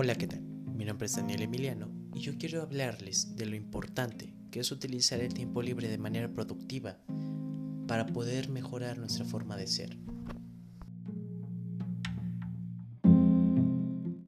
Hola, ¿qué tal? Mi nombre es Daniel Emiliano y yo quiero hablarles de lo importante que es utilizar el tiempo libre de manera productiva para poder mejorar nuestra forma de ser.